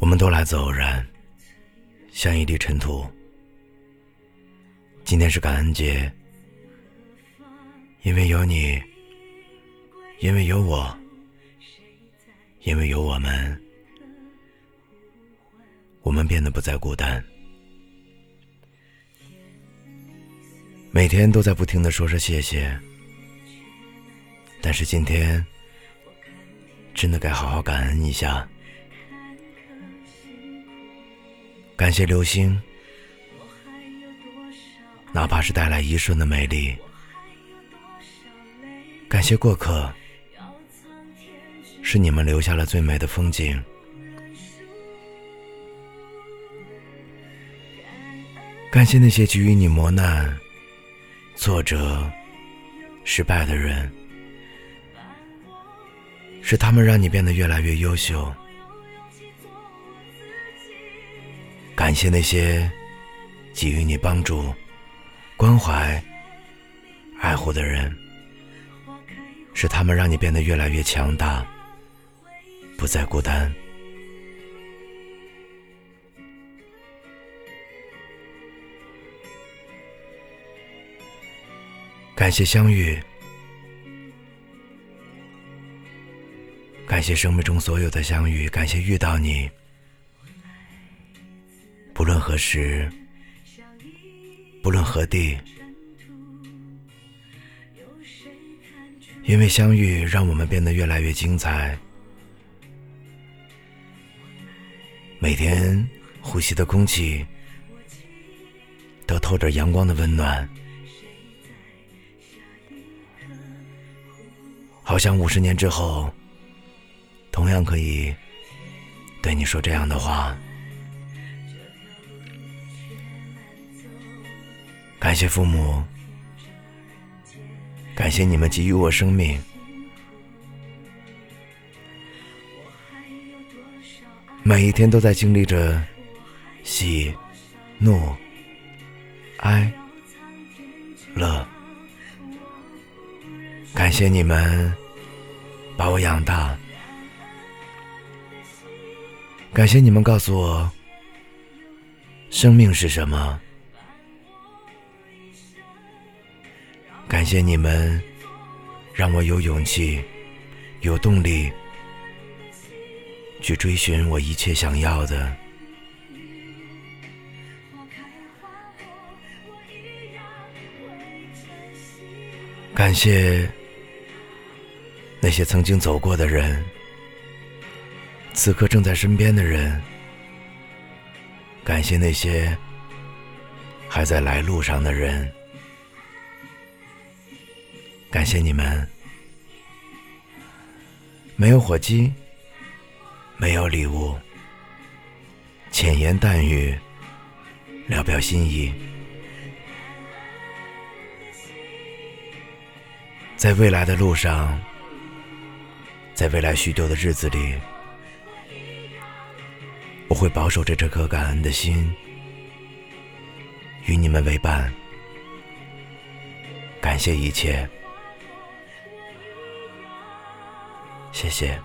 我们都来自偶然，像一粒尘土。今天是感恩节，因为有你，因为有我，因为有我们，我们变得不再孤单。每天都在不停的说着谢谢，但是今天真的该好好感恩一下。感谢流星，哪怕是带来一瞬的美丽；感谢过客，是你们留下了最美的风景；感谢那些给予你磨难。挫折、失败的人，是他们让你变得越来越优秀。感谢那些给予你帮助、关怀、爱护的人，是他们让你变得越来越强大，不再孤单。感谢相遇，感谢生命中所有的相遇，感谢遇到你。不论何时，不论何地，因为相遇，让我们变得越来越精彩。每天呼吸的空气，都透着阳光的温暖。好像五十年之后，同样可以对你说这样的话。感谢父母，感谢你们给予我生命，每一天都在经历着喜、怒、哀、乐。感谢你们把我养大，感谢你们告诉我生命是什么，感谢你们让我有勇气、有动力去追寻我一切想要的，感谢。那些曾经走过的人，此刻正在身边的人，感谢那些还在来路上的人，感谢你们。没有火鸡，没有礼物，浅言淡语，聊表心意，在未来的路上。在未来许久的日子里，我会保守着这颗感恩的心，与你们为伴。感谢一切，谢谢。